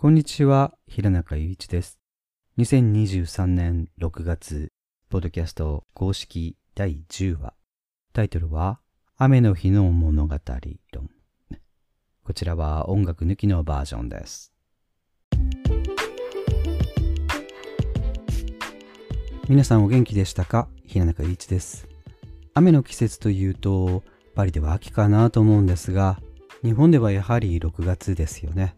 こんにちは、平中祐一です。2023年6月、ポッドキャスト公式第10話。タイトルは、雨の日の物語論。こちらは音楽抜きのバージョンです。皆さんお元気でしたか？平中祐一です。雨の季節というと、パリでは秋かなと思うんですが、日本ではやはり6月ですよね。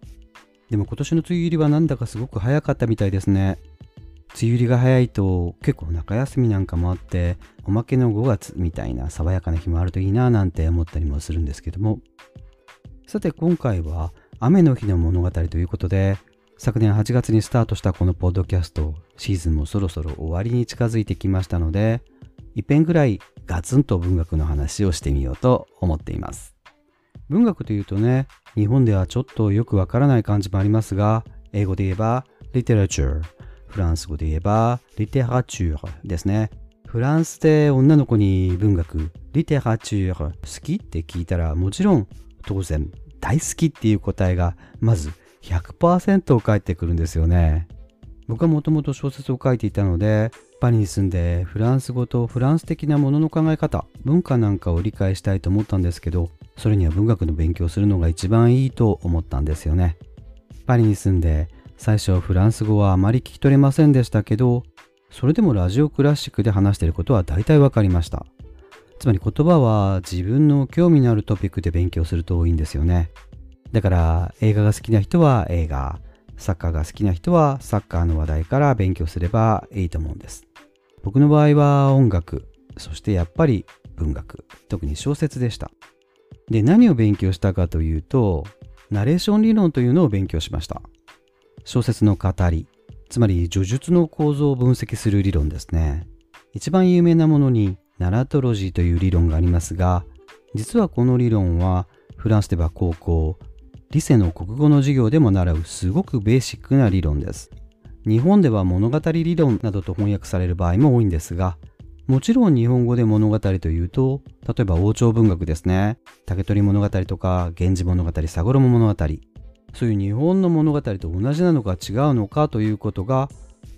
でも今年の梅雨入りはなんだかすごく早かったみたいですね。梅雨入りが早いと結構中休みなんかもあって、おまけの5月みたいな爽やかな日もあるといいななんて思ったりもするんですけども。さて今回は雨の日の物語ということで、昨年8月にスタートしたこのポッドキャスト、シーズンもそろそろ終わりに近づいてきましたので、一遍ぐらいガツンと文学の話をしてみようと思っています。文学というとね、日本ではちょっとよくわからない感じもありますが、英語で言えば literature、フランス語で言えば literature ですね。フランスで女の子に文学、literature 好きって聞いたらもちろん当然大好きっていう答えがまず100%返ってくるんですよね。僕はもともと小説を書いていたので、パリに住んでフランス語とフランス的なものの考え方、文化なんかを理解したいと思ったんですけど、それには文学の勉強するのが一番いいと思ったんですよね。パリに住んで、最初フランス語はあまり聞き取れませんでしたけど、それでもラジオクラシックで話していることは大体わかりました。つまり言葉は自分の興味のあるトピックで勉強するといいんですよね。だから映画が好きな人は映画、サッカーが好きな人はサッカーの話題から勉強すればいいと思うんです。僕の場合は音楽、そしてやっぱり文学、特に小説でした。で、何を勉強したかというと、ナレーション理論というのを勉強しました。小説の語り、つまり叙述の構造を分析する理論ですね。一番有名なものにナラトロジーという理論がありますが、実はこの理論はフランスでは高校、リセの国語の授業でも習うすごくベーシックな理論です。日本では物語理論などと翻訳される場合も多いんですが、もちろん日本語で物語というと、例えば王朝文学ですね。竹取物語とか、源氏物語、佐五郎物語。そういう日本の物語と同じなのか違うのかということが、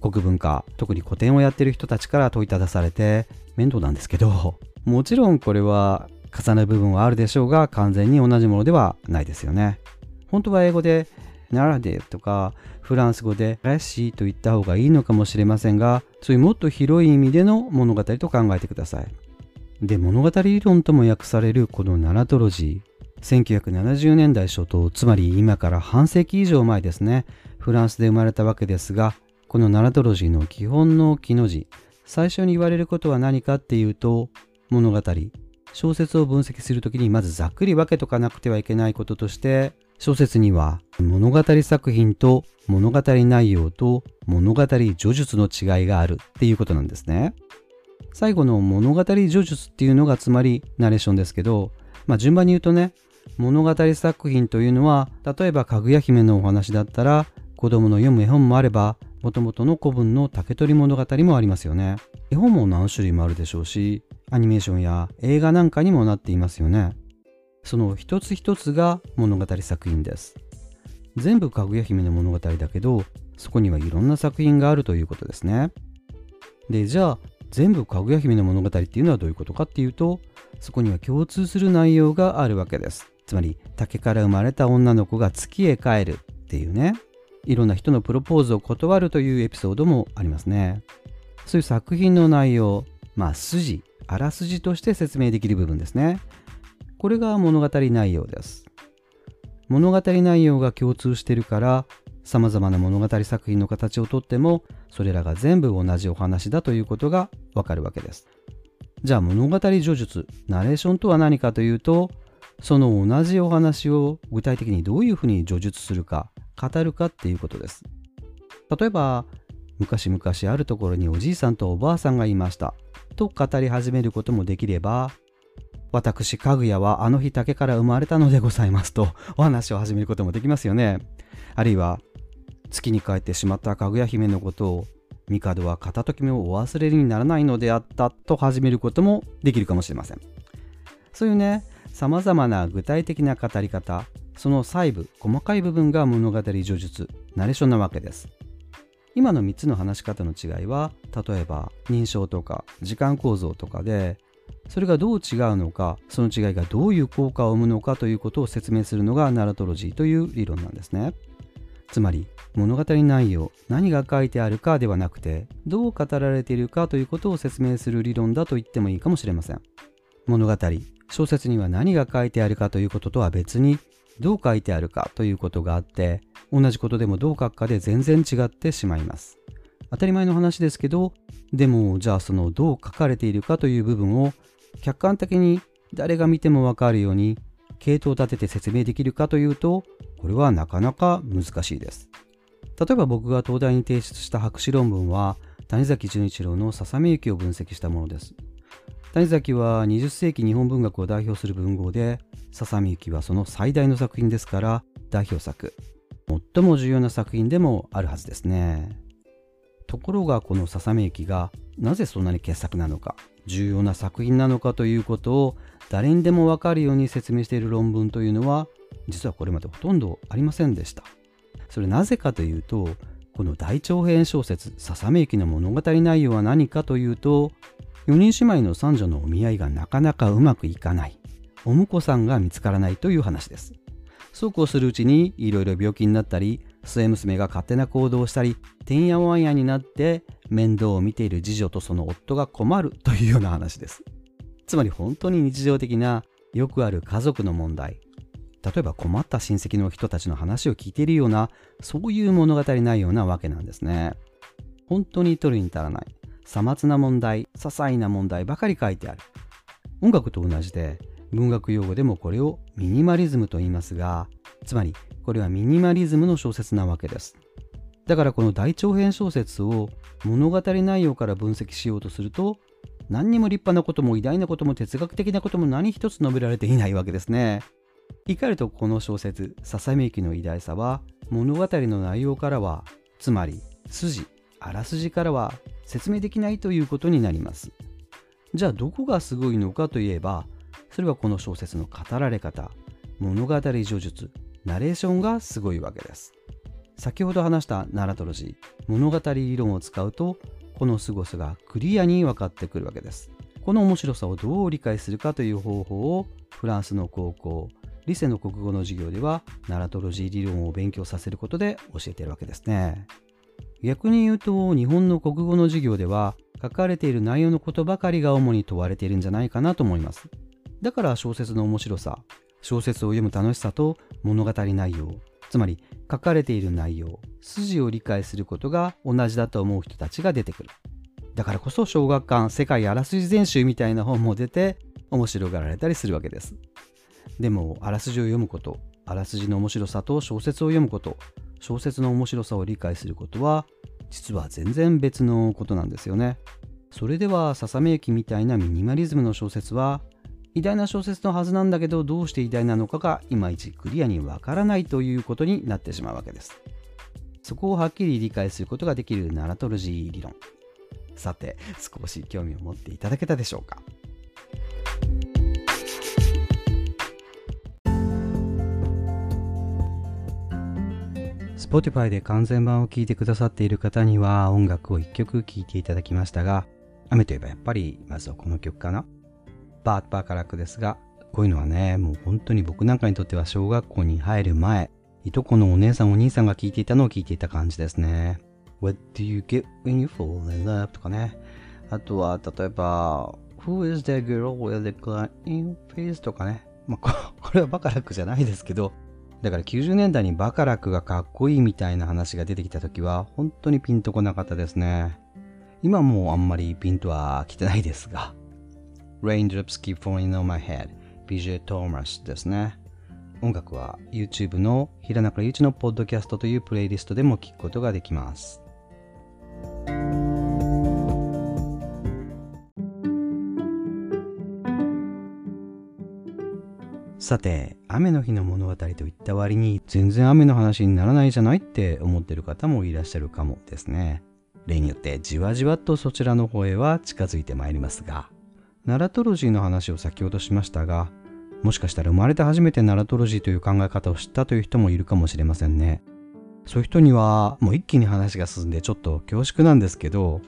国文化、特に古典をやってる人たちから問いただされて面倒なんですけど、もちろんこれは重なる部分はあるでしょうが、完全に同じものではないですよね。本当は英語でナラデとかフランス語でレッシと言った方がいいのかもしれませんが、そういうもっと広い意味での物語と考えてください。で、物語理論とも訳されるこのナラトロジー。1970年代初頭、つまり今から半世紀以上前ですね。フランスで生まれたわけですが、このナラトロジーの基本の木の字。最初に言われることは何かっていうと、物語。小説を分析するときにまずざっくり分けとかなくてはいけないこととして、小説には物語作品と物語内容と物語叙述の違いがあるっていうことなんですね。最後の物語叙述っていうのがつまりナレーションですけど、まあ順番に言うとね、物語作品というのは、例えばかぐや姫のお話だったら、子供の読む絵本もあれば、もともとの古文の竹取物語もありますよね。絵本も何種類もあるでしょうし、アニメーションや映画なんかにもなっていますよね。その一つ一つが物語作品です。全部かぐや姫の物語だけど、そこにはいろんな作品があるということですね。で、じゃあ、全部かぐや姫の物語っていうのはどういうことかっていうと、そこには共通する内容があるわけです。つまり、竹から生まれた女の子が月へ帰るっていうね、いろんな人のプロポーズを断るというエピソードもありますね。そういう作品の内容、まあ筋、あらすじとして説明できる部分ですね。これが物語内容です。物語内容が共通してるから、様々な物語作品の形をとっても、それらが全部同じお話だということがわかるわけです。じゃあ物語叙述、ナレーションとは何かというと、その同じお話を具体的にどういうふうに叙述するか、語るかっていうことです。例えば、昔々あるところにおじいさんとおばあさんがいました。と語り始めることもできれば、私、かぐやはあの日竹から生まれたのでございますと お話を始めることもできますよね。あるいは、月に帰ってしまったかぐや姫のことを、帝は片時もお忘れにならないのであったと始めることもできるかもしれません。そういうね、様々な具体的な語り方、その細部細かい部分が物語叙述ナレーションなわけです今の3つの話し方の違いは例えば認証とか時間構造とかでそれがどう違うのかその違いがどういう効果を生むのかということを説明するのがナラトロジーという理論なんですね。つまり物語内容何が書いてあるかではなくてどう語られているかということを説明する理論だと言ってもいいかもしれません。物語小説には何が書いてあるかということとは別にどう書いてあるかということがあって同じことでもどう書くかで全然違ってしまいます。当たり前の話ですけどでもじゃあそのどう書かれているかという部分を客観的に誰が見てもわかるように系統を立てて説明できるかというとこれはなかなか難しいです。例えば僕が東大に提出した博士論文は谷崎潤一郎の「ささめ雪」を分析したものです。谷崎は20世紀日本文学を代表する文豪で「ささめ雪」はその最大の作品ですから代表作。最も重要な作品でもあるはずですね。ところがこの「ささめ雪」がなぜそんなに傑作なのか重要な作品なのかということを誰にでも分かるように説明している論文というのは実はこれまでほとんどありませんでした。それなぜかというとこの大長編小説「ささめ雪」の物語内容は何かというと4人姉妹の三女のお見合いがなかなかうまくいかないお婿さんが見つからないという話です。そうこうするうちにいろいろ病気になったり末娘が勝手な行動をしたりてんやわんやになって面倒を見ている次女とその夫が困るというような話です。つまり本当に日常的なよくある家族の問題。例えば困った親戚の人たちの話を聞いているようなそういう物語ないようなわけなんですね。本当に取るに足らないさまつな問題些細な問題ばかり書いてある。音楽と同じで文学用語でもこれをミニマリズムと言いますがつまりこれはミニマリズムの小説なわけです。だからこの大長編小説を物語内容から分析しようとすると何にも立派なことも偉大なことも哲学的なことも何一つ述べられていないわけですね。言い換えるとこの小説「ささめきの偉大さは物語の内容からはつまり筋あらすじからは説明できないということになります。じゃあどこがすごいのかといえばそれはこの小説の語られ方物語叙述ナレーションがすごいわけです。先ほど話したナラトロジー物語理論を使うとこの凄さがクリアに分かってくるわけです。この面白さをどう理解するかという方法をフランスの高校リセの国語の授業ではナラトロジー理論を勉強させることで教えているわけですね。逆に言うと日本の国語の授業では書かれている内容のことばかりが主に問われているんじゃないかなと思います。だから小説の面白さ小説を読む楽しさと物語内容つまり書かれている内容筋を理解することが同じだと思う人たちが出てくる。だからこそ小学館世界あらすじ全集みたいな本も出て面白がられたりするわけです。でもあらすじを読むことあらすじの面白さと小説を読むこと小説の面白さを理解することは実は全然別のことなんですよね。それではささめ駅みたいなミニマリズムの小説は偉大な小説のはずなんだけどどうして偉大なのかがいまいちクリアにわからないということになってしまうわけです。そこをはっきり理解することができるナラトロジー理論。さて少し興味を持っていただけたでしょうか。Spotify で完全版を聴いてくださっている方には音楽を1曲聴いていただきましたが雨といえばやっぱりまずはこの曲かな。バーバカラクですが、こういうのはね、もう本当に僕なんかにとっては小学校に入る前、いとこのお姉さんお兄さんが聞いていたのを聞いていた感じですね。What do you get when you fall in love? とかね。あとは、例えば、Who is that girl with the glowing face? とかね。まあ、これはバカラクじゃないですけど、だから90年代にバカラクがかっこいいみたいな話が出てきた時は、本当にピンとこなかったですね。今もあんまりピンとは来てないですが。Raindrops Keep Falling on My Head BJ トーマスですね。音楽は YouTube の平中祐一のポッドキャストというプレイリストでも聴くことができます。さて、雨の日の物語といった割に全然雨の話にならないじゃないって思ってる方もいらっしゃるかもですね。例によってじわじわとそちらの方へは近づいてまいりますが、ナラトロジーの話を先ほどしましたが、もしかしたら生まれて初めてナラトロジーという考え方を知ったという人もいるかもしれませんね。そういう人にはもう一気に話が進んでちょっと恐縮なんですけど、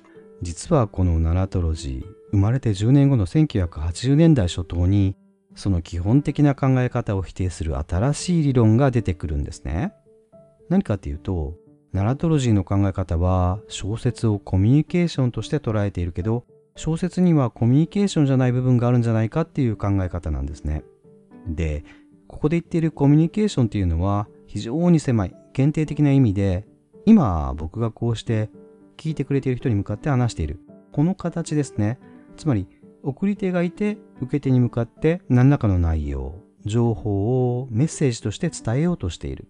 実はこのナラトロジー、生まれて10年後の1980年代初頭に、その基本的な考え方を否定する新しい理論が出てくるんですね。何かっていうと、ナラトロジーの考え方は小説をコミュニケーションとして捉えているけど、小説にはコミュニケーションじゃない部分があるんじゃないかっていう考え方なんですね。で、ここで言っているコミュニケーションっていうのは非常に狭い、限定的な意味で、今僕がこうして聞いてくれている人に向かって話している。この形ですね。つまり、送り手がいて、受け手に向かって何らかの内容、情報をメッセージとして伝えようとしている。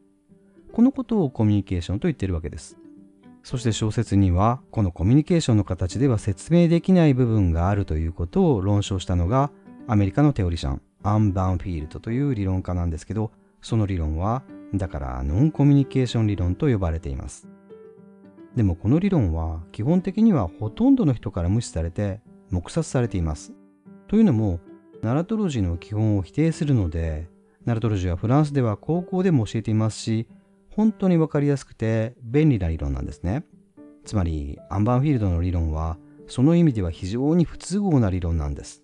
このことをコミュニケーションと言っているわけです。そして小説には、このコミュニケーションの形では説明できない部分があるということを論証したのが、アメリカのテオリシャン、アン・バンフィールドという理論家なんですけど、その理論は、だからノンコミュニケーション理論と呼ばれています。でもこの理論は基本的にはほとんどの人から無視されて黙殺されています。というのも、ナラトロジーの基本を否定するので、ナラトロジーはフランスでは高校でも教えていますし、本当にわかりやすくて便利な理論なんですね。つまり、アンバーフィールドの理論は、その意味では非常に不都合な理論なんです。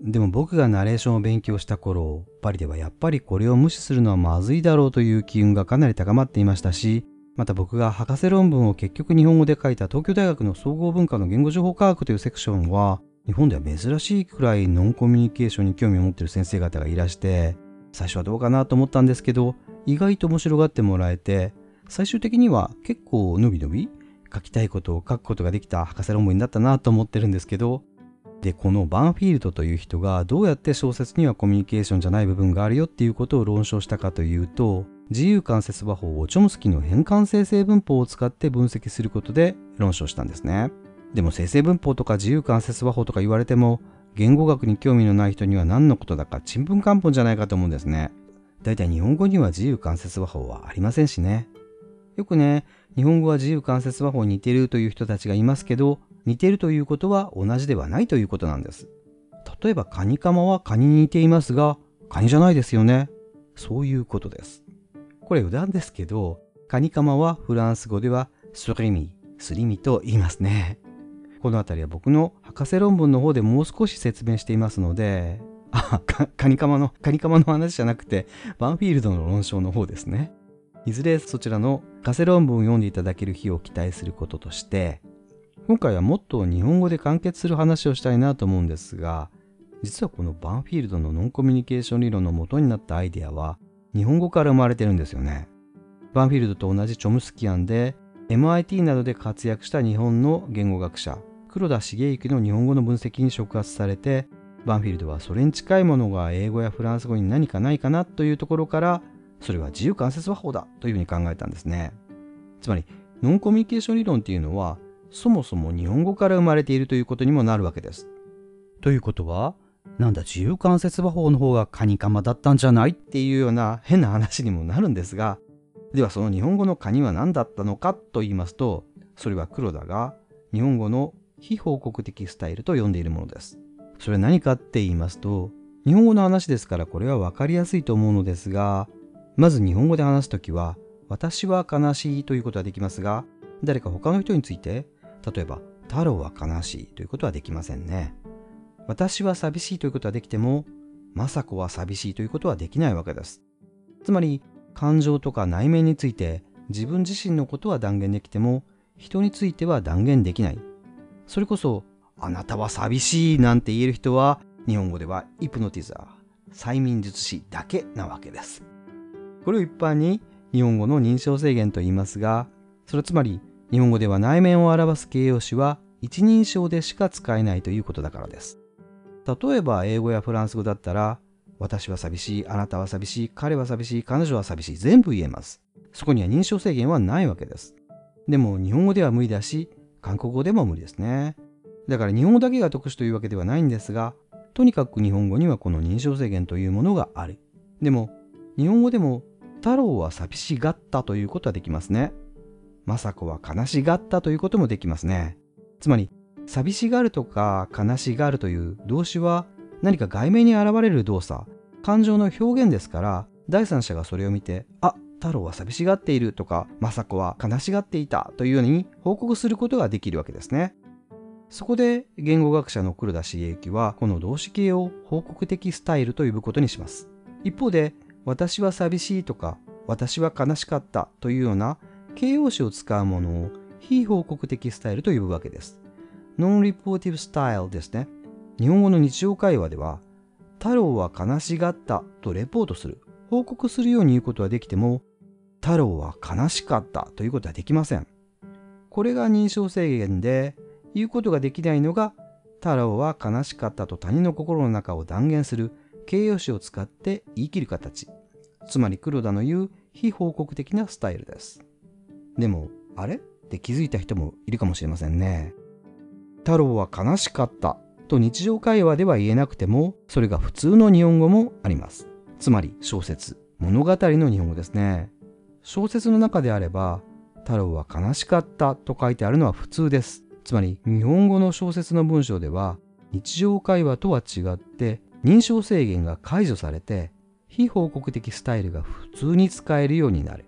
でも僕がナレーションを勉強した頃、パリではやっぱりこれを無視するのはまずいだろうという機運がかなり高まっていましたし、また僕が博士論文を結局日本語で書いた東京大学の総合文化の言語情報科学というセクションは、日本では珍しいくらいノンコミュニケーションに興味を持っている先生方がいらして、最初はどうかなと思ったんですけど、意外と面白がってもらえて、最終的には結構伸び伸び書きたいことを書くことができた博士論文になったなと思ってるんですけど、で、このバンフィールドという人がどうやって小説にはコミュニケーションじゃない部分があるよっていうことを論証したかというと、自由関節和法をチョムスキーの変換生成文法を使って分析することで論証したんですね。でも生成文法とか自由関節和法とか言われても、言語学に興味のない人には何のことだかちんぷんかんぷんじゃないかと思うんですね。だいたい日本語には自由関節和法はありませんしね。よくね、日本語は自由関節和法に似ているという人たちがいますけど、似ているということは同じではないということなんです。例えばカニカマはカニに似ていますが、カニじゃないですよね。そういうことです。これ余談ですけど、カニカマはフランス語ではスリミ、スリミと言いますね。この辺りは僕の博士論文の方でもう少し説明していますので、あ、カニカマの、カニカマの話じゃなくて、バンフィールドの論証の方ですね。いずれそちらの博士論文を読んでいただける日を期待することとして、今回はもっと日本語で完結する話をしたいなと思うんですが、実はこのバンフィールドのノンコミュニケーション理論の元になったアイデアは、日本語から生まれてるんですよね。バンフィールドと同じチョムスキアンで MIT などで活躍した日本の言語学者黒田茂之の日本語の分析に触発されてバンフィールドはそれに近いものが英語やフランス語に何かないかなというところからそれは自由関節和法だというふうに考えたんですね。つまりノンコミュニケーション理論っていうのはそもそも日本語から生まれているということにもなるわけです。ということはなんだ自由関節和法の方がカニカマだったんじゃないっていうような変な話にもなるんですがではその日本語のカニは何だったのかと言いますとそれは黒田が日本語の非報告的スタイルと呼んでいるものですそれは何かって言いますと日本語の話ですからこれは分かりやすいと思うのですがまず日本語で話すときは私は悲しいということはできますが誰か他の人について例えば太郎は悲しいということはできませんね私は寂しいということはできても、雅子は寂しいということはできないわけです。つまり、感情とか内面について自分自身のことは断言できても、人については断言できない。それこそ、あなたは寂しいなんて言える人は、日本語ではイプノティザー、催眠術師だけなわけです。これを一般に日本語の認証制限と言いますが、それはつまり日本語では内面を表す形容詞は一人称でしか使えないということだからです。例えば英語やフランス語だったら、私は寂しい、あなたは寂しい、彼は寂しい、彼女は寂しい、全部言えます。そこには認証制限はないわけです。でも日本語では無理だし、韓国語でも無理ですね。だから日本語だけが特殊というわけではないんですが、とにかく日本語にはこの認証制限というものがある。でも、日本語でも太郎は寂しがったということはできますね。雅子は悲しがったということもできますね。つまり、寂しがるとか悲しがるという動詞は何か外面に現れる動作、感情の表現ですから第三者がそれを見てあ太郎は寂しがっているとか政子は悲しがっていたというように報告することができるわけですねそこで言語学者の黒田茂之はこの動詞形を報告的スタイルと呼ぶことにします一方で私は寂しいとか私は悲しかったというような形容詞を使うものを非報告的スタイルと呼ぶわけです。ノンリポーティブスタイルですね。日本語の日常会話では、太郎は悲しがったとレポートする、報告するように言うことはできても、太郎は悲しかったということはできません。これが認証制限で、言うことができないのが、太郎は悲しかったと他人の心の中を断言する形容詞を使って言い切る形。つまり黒田の言う非報告的なスタイルです。でも、あれ？って気づいた人もいるかもしれませんね。太郎は悲しかったと日常会話では言えなくても、それが普通の日本語もあります。つまり小説、物語の日本語ですね。小説の中であれば、太郎は悲しかったと書いてあるのは普通です。つまり日本語の小説の文章では日常会話とは違って認証制限が解除されて非報告的スタイルが普通に使えるようになる。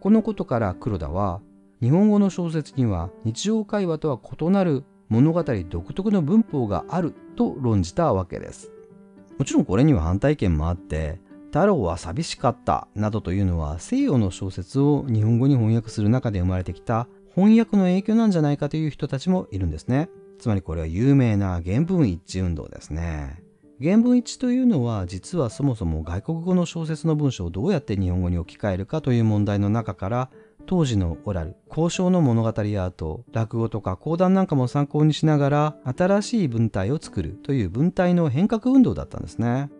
このことから黒田は日本語の小説には日常会話とは異なる物語独特の文法があると論じたわけです。もちろんこれには反対意見もあって太郎は寂しかったなどというのは西洋の小説を日本語に翻訳する中で生まれてきた翻訳の影響なんじゃないかという人たちもいるんですね。つまりこれは有名な原文一致運動ですね。原文一致というのは実はそもそも外国語の小説の文章をどうやって日本語に置き換えるかという問題の中から当時のオラル、交渉の物語アート、落語とか講談なんかも参考にしながら新しい文体を作るという文体の変革運動だったんですね。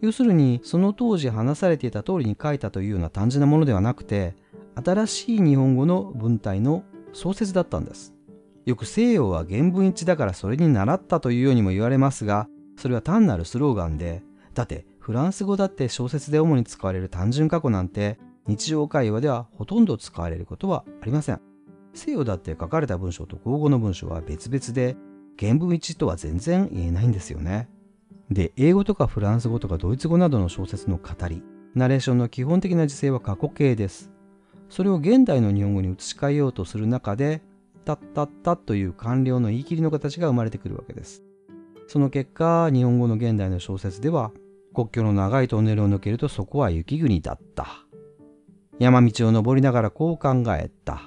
要するにその当時話されていた通りに書いたというような単純なものではなくて新しい日本語の文体の創設だったんです。よく西洋は原文一致だからそれに習ったというようにも言われますが、それは単なるスローガンで、だってフランス語だって小説で主に使われる単純過去なんて日常会話ではほとんど使われることはありません。西洋だって書かれた文章と口語の文章は別々で原文一致とは全然言えないんですよね。で、英語とかフランス語とかドイツ語などの小説の語り、ナレーションの基本的な時制は過去形です。それを現代の日本語に移し替えようとする中で、たったったという完了の言い切りの形が生まれてくるわけです。その結果、日本語の現代の小説では、国境の長いトンネルを抜けるとそこは雪国だった。山道を登りながらこう考えた。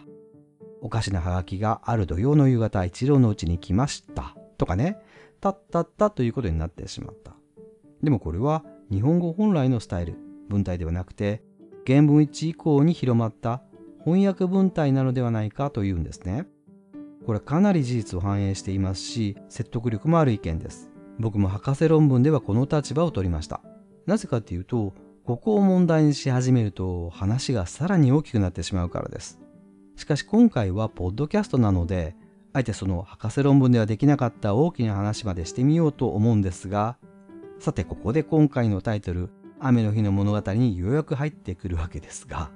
おかしなハガキがある土曜の夕方一郎のうちに来ました。とかね、たったったということになってしまった。でもこれは日本語本来のスタイル、文体ではなくて、原文一致以降に広まった翻訳文体なのではないかというんですね。これかなり事実を反映していますし、説得力もある意見です。僕も博士論文ではこの立場を取りました。なぜかっていうと、ここを問題にし始めると話がさらに大きくなってしまうからです。しかし今回はポッドキャストなので、あえてその博士論文ではできなかった大きな話までしてみようと思うんですが、さてここで今回のタイトル、雨の日の物語にようやく入ってくるわけですが、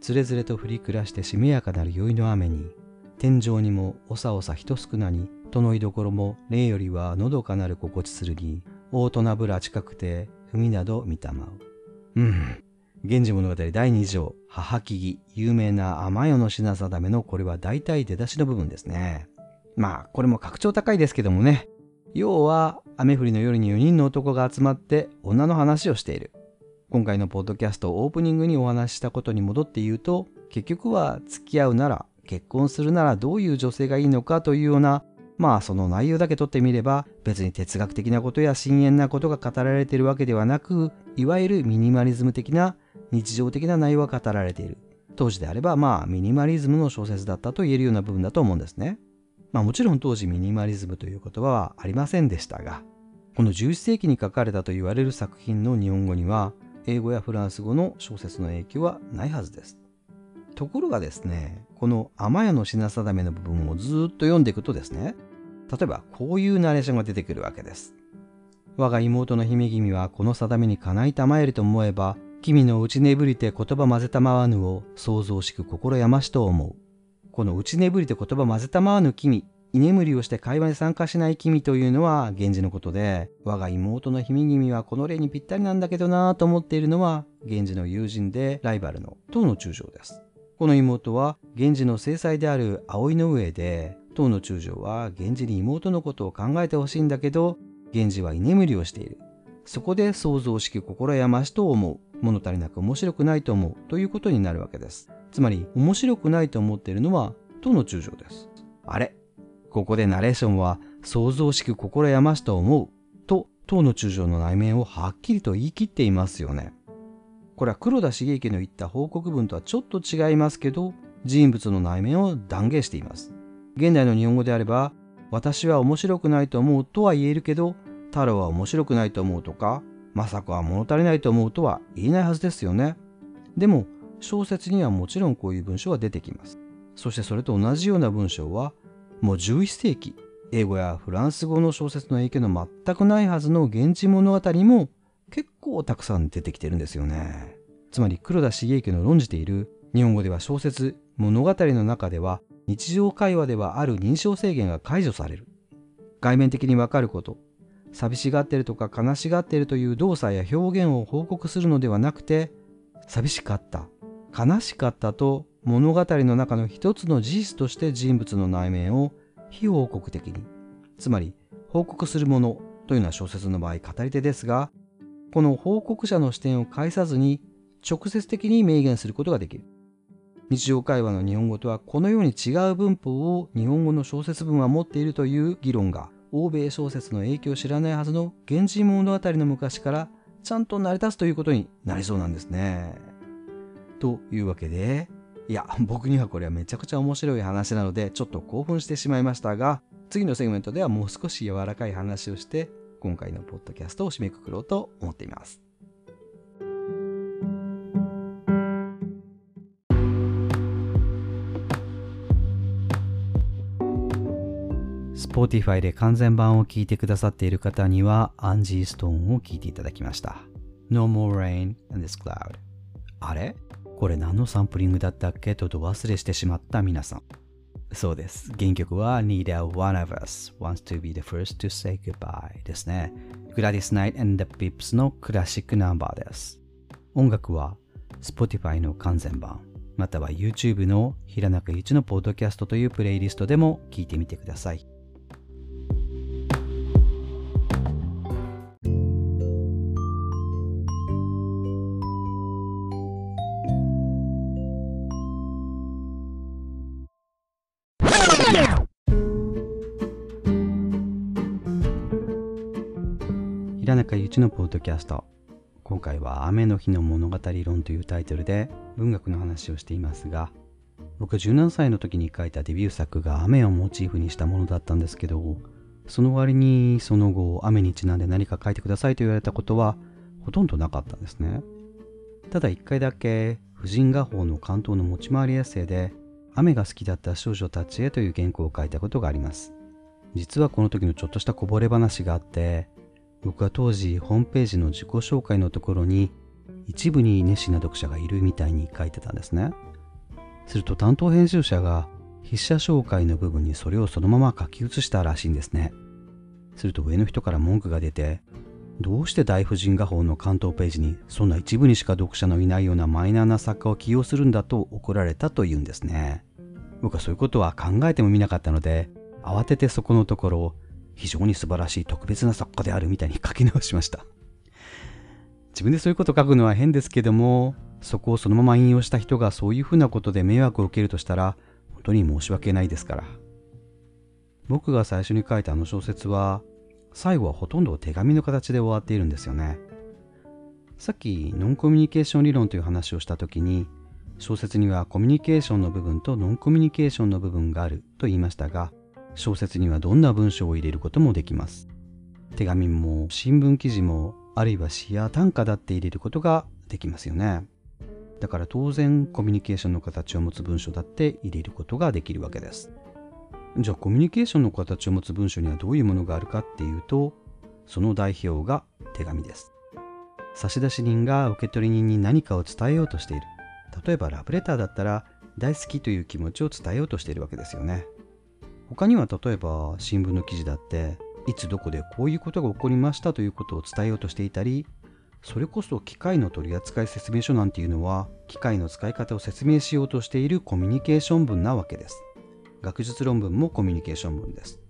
つれづれと降り暮らしてしめやかなる宵の雨に、天井にもおさおさ人少なに、との居所も例よりはのどかなる心地するに、大人ぶら近くて、文など見たまう。うん。源氏物語第2条、母木々、有名な天代の品定めのこれは大体出だしの部分ですね。まあ、これも格調高いですけどもね。要は、雨降りの夜に4人の男が集まって女の話をしている。今回のポッドキャストオープニングにお話ししたことに戻って言うと、結局は付き合うなら、結婚するならどういう女性がいいのかというような、まあその内容だけ取ってみれば、別に哲学的なことや深遠なことが語られているわけではなく、いわゆるミニマリズム的な日常的な内容が語られている。当時であれば、まあミニマリズムの小説だったと言えるような部分だと思うんですね。まあもちろん当時ミニマリズムという言葉はありませんでしたが、この11世紀に書かれたと言われる作品の日本語には、英語やフランス語の小説の影響はないはずです。ところがですね、この天屋の品定めの部分をずっと読んでいくとですね、例えばこういうナレーションが出てくるわけです。我が妹の姫君はこの定めにかないたまえると思えば、君の内ねぶりて言葉混ぜたまわぬを想像しく心やましと思う。この内ねぶりて言葉混ぜたまわぬ君居眠りをして会話に参加しない君というのは源氏のことで、我が妹の姫君はこの例にぴったりなんだけどなぁと思っているのは、源氏の友人でライバルの唐の中将です。この妹は源氏の正妻である葵の上で、唐の中将は源氏に妹のことを考えてほしいんだけど、源氏は居眠りをしている。そこで想像しき心やましと思う。物足りなく面白くないと思う。ということになるわけです。つまり、面白くないと思っているのは、唐の中将です。あれ？ここでナレーションは、想像しき心やましと思う。と、唐の中将の内面をはっきりと言い切っていますよね。これは黒田茂之の言った報告文とはちょっと違いますけど、人物の内面を断言しています。現代の日本語であれば、私は面白くないと思うとは言えるけど、太郎は面白くないと思うとか、雅子は物足りないと思うとは言えないはずですよね。でも、小説にはもちろんこういう文章は出てきます。そしてそれと同じような文章は、もう11世紀、英語やフランス語の小説の影響の全くないはずの現地物語も結構たくさん出てきてるんですよね。つまり黒田茂之の論じている日本語では小説、物語の中では日常会話ではある認証制限が解除される。外面的にわかること、寂しがってるとか悲しがってるという動作や表現を報告するのではなくて、寂しかった、悲しかったと物語の中の一つの事実として人物の内面を非報告的に、つまり報告するものというのは小説の場合語り手ですが、この報告者の視点を介さずに直接的に明言することができる。日常会話の日本語とはこのように違う文法を日本語の小説文は持っているという議論が欧米小説の影響を知らないはずの源氏物語の昔からちゃんと成り立つということになりそうなんですね。というわけで、いや、僕にはこれはめちゃくちゃ面白い話なのでちょっと興奮してしまいましたが、次のセグメントではもう少し柔らかい話をして今回のポッドキャストを締めくくろうと思っています。Spotify で完全版を聞いてくださっている方にはアンジーストーンを聞いていただきました。No more rain in this cloud. あれ？これ何のサンプリングだったっけ？とど忘れしてしまった皆さん。そうです。原曲は Neither one of us wants to be the first to say goodbye ですね。Gladys Knight and the Pips のクラシックナンバーです。音楽は Spotify の完全版、または YouTube の平中一のポッドキャストというプレイリストでも聴いてみてください。ちのポッドキャスト今回は雨の日の物語論というタイトルで文学の話をしていますが僕17歳の時に書いたデビュー作が雨をモチーフにしたものだったんですけどその割にその後雨にちなんで何か書いてくださいと言われたことはほとんどなかったんですねただ一回だけ婦人画法の関東の持ち回りエッセイで雨が好きだった少女たちへという原稿を書いたことがあります実はこの時のちょっとしたこぼれ話があって僕は当時ホームページの自己紹介のところに一部に熱心な読者がいるみたいに書いてたんですね。すると担当編集者が筆者紹介の部分にそれをそのまま書き写したらしいんですね。すると上の人から文句が出て、どうして大婦人画報の関東ページにそんな一部にしか読者のいないようなマイナーな作家を起用するんだと怒られたというんですね。僕はそういうことは考えてもみなかったので、慌ててそこのところを非常に素晴らしい特別な作家であるみたいに書き直しました。自分でそういうこと書くのは変ですけども、そこをそのまま引用した人がそういうふうなことで迷惑を受けるとしたら、本当に申し訳ないですから。僕が最初に書いたあの小説は、最後はほとんど手紙の形で終わっているんですよね。さっきノンコミュニケーション理論という話をした時に、小説にはコミュニケーションの部分とノンコミュニケーションの部分があると言いましたが、小説にはどんな文章を入れることもできます。手紙も新聞記事もあるいは詩や短歌だって入れることができますよね。だから当然コミュニケーションの形を持つ文章だって入れることができるわけです。じゃあコミュニケーションの形を持つ文章にはどういうものがあるかっていうと、その代表が手紙です。差出人が受取人に何かを伝えようとしている。例えばラブレターだったら大好きという気持ちを伝えようとしているわけですよね。他には例えば新聞の記事だっていつどこでこういうことが起こりましたということを伝えようとしていたりそれこそ機械の取扱説明書なんていうのは機械の使い方を説明しようとしているコミュニケーション文なわけです。学術論文もコミュニケーション文です。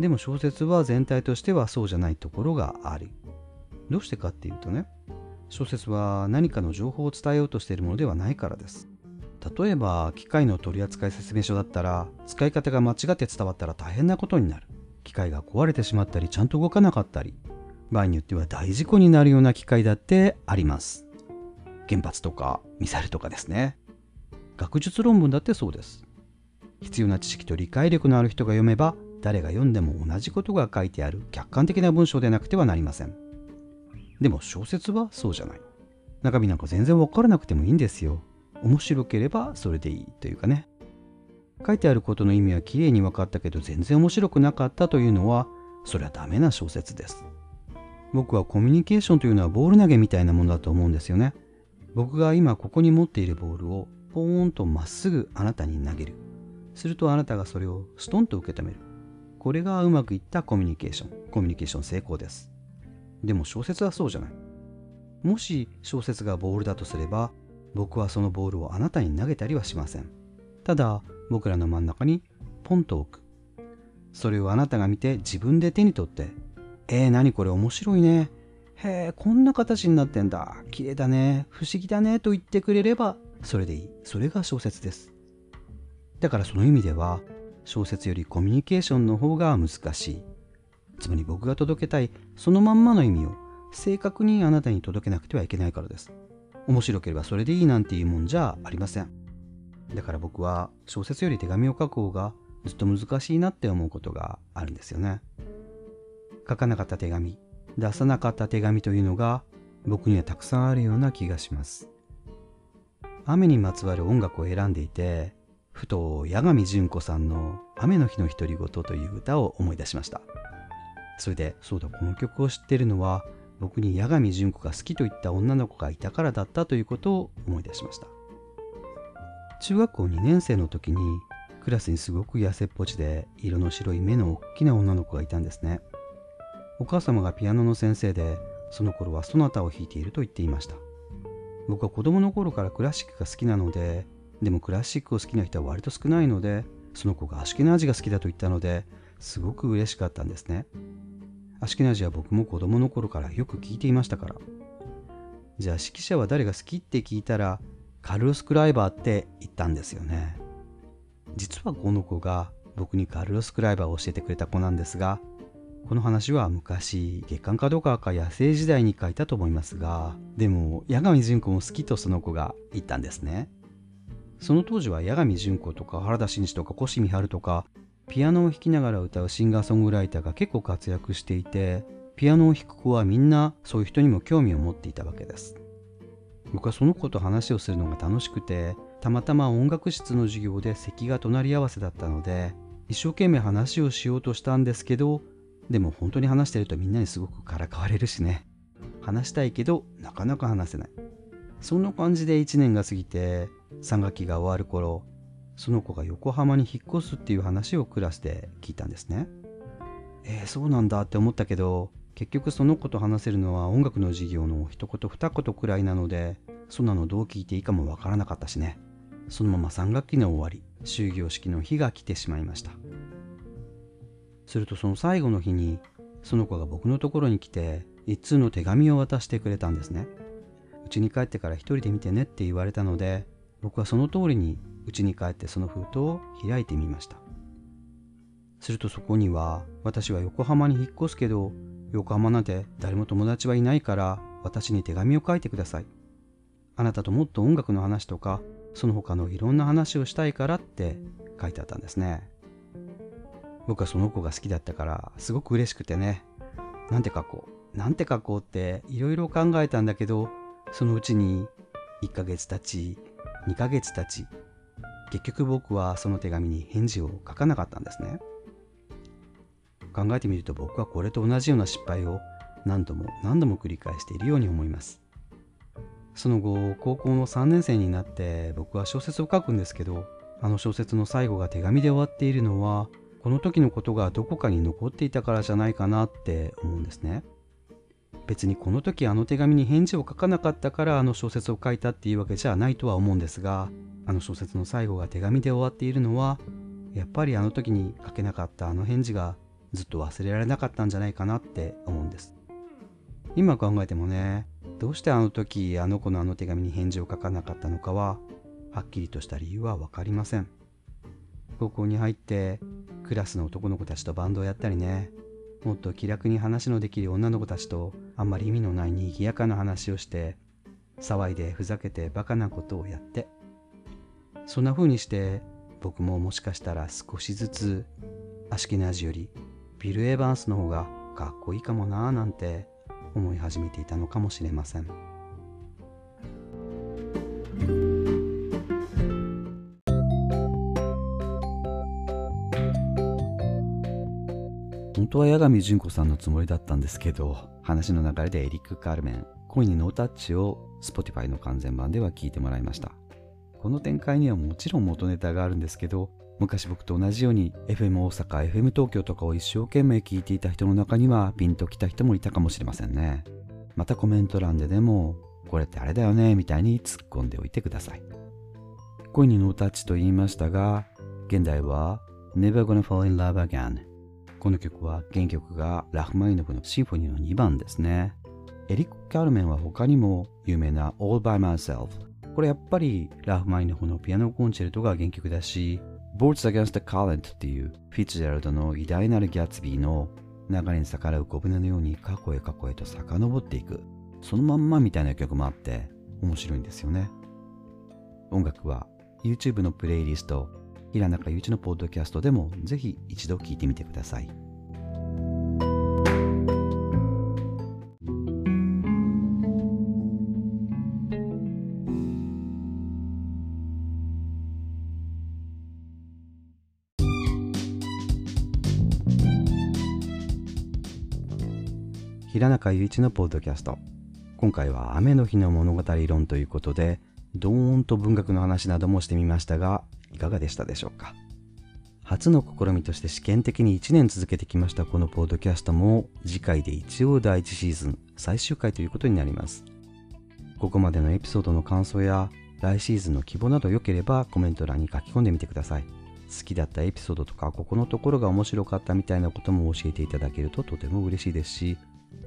でも小説は全体としてはそうじゃないところがある。どうしてかっていうとね小説は何かの情報を伝えようとしているものではないからです。例えば機械の取扱説明書だったら使い方が間違って伝わったら大変なことになる機械が壊れてしまったりちゃんと動かなかったり場合によっては大事故になるような機械だってあります原発とかミサイルとかですね学術論文だってそうです必要な知識と理解力のある人が読めば誰が読んでも同じことが書いてある客観的な文章でなくてはなりませんでも小説はそうじゃない。中身なんか全然わからなくてもいいんですよ。面白ければそれでいいというかね。書いてあることの意味はきれいに分かったけど全然面白くなかったというのはそれはダメな小説です。僕はコミュニケーションというのはボール投げみたいなものだと思うんですよね。僕が今ここに持っているボールをポーンとまっすぐあなたに投げる。するとあなたがそれをストンと受け止める。これがうまくいったコミュニケーション。コミュニケーション成功です。でも小説はそうじゃない。もし小説がボールだとすれば、僕はそのボールをあなたに投げたりはしません。ただ、僕らの真ん中にポンと置く。それをあなたが見て自分で手に取って、えー、何これ面白いね。へえ、こんな形になってんだ。綺麗だね。不思議だね。と言ってくれれば、それでいい。それが小説です。だからその意味では、小説よりコミュニケーションの方が難しい。つまり僕が届けたいそのまんまの意味を正確にあなたに届けなくてはいけないからです。面白ければそれでいいなんていうもんじゃありません。だから僕は小説より手紙を書く方がずっと難しいなって思うことがあるんですよね。書かなかった手紙、出さなかった手紙というのが僕にはたくさんあるような気がします。雨にまつわる音楽を選んでいて、ふと八神純子さんの雨の日の独り言という歌を思い出しました。それで、そうだ、この曲を知ってるのは、僕に八神純子が好きといった女の子がいたからだったということを思い出しました。中学校2年生の時に、クラスにすごく痩せっぽちで、色の白い目の大きな女の子がいたんですね。お母様がピアノの先生で、その頃はソナタを弾いていると言っていました。僕は子供の頃からクラシックが好きなので、でもクラシックを好きな人は割と少ないので、その子がアシケナージが好きだと言ったので、すごく嬉しかったんですね。アシケナジは僕も子供の頃からよく聞いていましたから。じゃあ指揮者は誰が好きって聞いたら、カルロス・クライバーって言ったんですよね。実はこの子が僕にカルロス・クライバーを教えてくれた子なんですが、この話は昔、月刊かどうかか野生時代に書いたと思いますが、でも、八神純子も好きとその子が言ったんですね。その当時は八神純子とか原田真二とか小清美春とかピアノを弾きながら歌うシンガーソングライターが結構活躍していてピアノを弾く子はみんなそういう人にも興味を持っていたわけです。僕はその子と話をするのが楽しくてたまたま音楽室の授業で席が隣り合わせだったので一生懸命話をしようとしたんですけどでも本当に話してるとみんなにすごくからかわれるしね。話したいけどなかなか話せない。そんな感じで1年が過ぎて3学期が終わる頃その子が横浜に引っ越すっていう話をクラスで聞いたんですね。えー、そうなんだって思ったけど結局その子と話せるのは音楽の授業の一言二言くらいなのでそんなのどう聞いていいかもわからなかったしね。そのまま3学期の終わり終業式の日が来てしまいました。するとその最後の日にその子が僕のところに来て一通の手紙を渡してくれたんですね。うちに帰ってから一人で見てねって言われたので僕はその通りに家に帰ってその封筒を開いてみました。するとそこには私は横浜に引っ越すけど横浜なんて誰も友達はいないから私に手紙を書いてください。あなたともっと音楽の話とかその他のいろんな話をしたいからって書いてあったんですね。僕はその子が好きだったからすごく嬉しくてね。なんて書こうなんて書こうっていろいろ考えたんだけどそのうちに1ヶ月経ち2ヶ月経ち結局僕はその手紙に返事を書かなかったんですね考えてみると僕はこれと同じような失敗を何度も何度も繰り返しているように思いますその後高校の3年生になって僕は小説を書くんですけどあの小説の最後が手紙で終わっているのはこの時のことがどこかに残っていたからじゃないかなって思うんですね。別にこの時あの手紙に返事を書かなかったからあの小説を書いたっていうわけじゃないとは思うんですがあの小説の最後が手紙で終わっているのはやっぱりあの時に書けなかったあの返事がずっと忘れられなかったんじゃないかなって思うんです。今考えてもねどうしてあの時あの子のあの手紙に返事を書かなかったのかははっきりとした理由は分かりません。高校に入ってクラスの男の子たちとバンドをやったりねもっと気楽に話のできる女の子たちとあんまり意味のない賑やかな話をして騒いでふざけてバカなことをやってそんな風にして僕ももしかしたら少しずつアシケナージよりビル・エヴァンスの方がかっこいいかもなぁなんて思い始めていたのかもしれません。本当は八神純子さんのつもりだったんですけど話の流れでエリック・カルメン恋にノータッチを Spotify の完全版では聞いてもらいましたこの展開にはもちろん元ネタがあるんですけど昔僕と同じように FM 大阪 FM 東京とかを一生懸命聞いていた人の中にはピンときた人もいたかもしれませんねまたコメント欄ででもこれってあれだよねみたいに突っ込んでおいてください恋にノータッチと言いましたが現代は Never Gonna Fall in Love Again この曲は原曲がラフマニノフのシンフォニーの2番ですね。エリック・カルメンは他にも有名な All by Myself。これやっぱりラフマニノフのピアノコンチェルトが原曲だし、Boards Against the Current っていうフィッツジェラルドの偉大なるギャッツビーの流れに逆らう小舟のように過去へ過去へと遡っていく。そのまんまみたいな曲もあって面白いんですよね。音楽は YouTube のプレイリスト平中祐一のポッドキャストでもぜひ一度聞いてみてください。平中祐一のポッドキャスト。今回は雨の日の物語論ということでドーンと文学の話などもしてみましたがいかがでしたでしょうか？初の試みとして試験的に1年続けてきましたこのポッドキャストも次回で一応第1シーズン最終回ということになります。ここまでのエピソードの感想や来シーズンの希望など良ければコメント欄に書き込んでみてください。好きだったエピソードとかここのところが面白かったみたいなことも教えていただけるととても嬉しいですし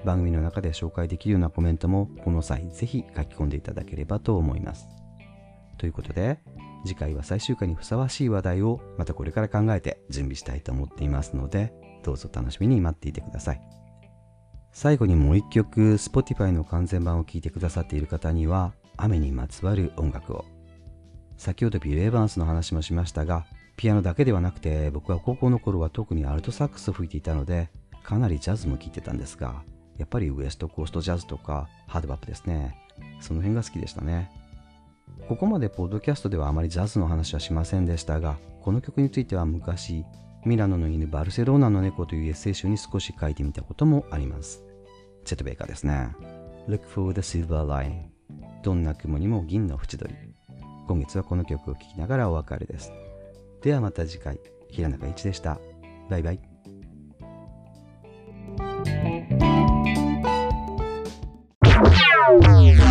番組の中で紹介できるようなコメントもこの際ぜひ書き込んでいただければと思いますということで次回は最終回にふさわしい話題をまたこれから考えて準備したいと思っていますので、どうぞ楽しみに待っていてください。最後にもう一曲、Spotify の完全版を聴いてくださっている方には、雨にまつわる音楽を。先ほどビル・エヴァンスの話もしましたが、ピアノだけではなくて、僕は高校の頃は特にアルトサックスを吹いていたので、かなりジャズも聴いてたんですが、やっぱりウエストコーストジャズとかハードバップですね。その辺が好きでしたね。ここまでポッドキャストではあまりジャズの話はしませんでしたが、この曲については昔、ミラノの犬バルセロナの猫というエッセイ集に少し書いてみたこともあります。チェット・ベイカーですね。Look for the silver line どんな雲にも銀の縁取り。今月はこの曲を聴きながらお別れです。ではまた次回、平中一でした。バイバイ。Wow.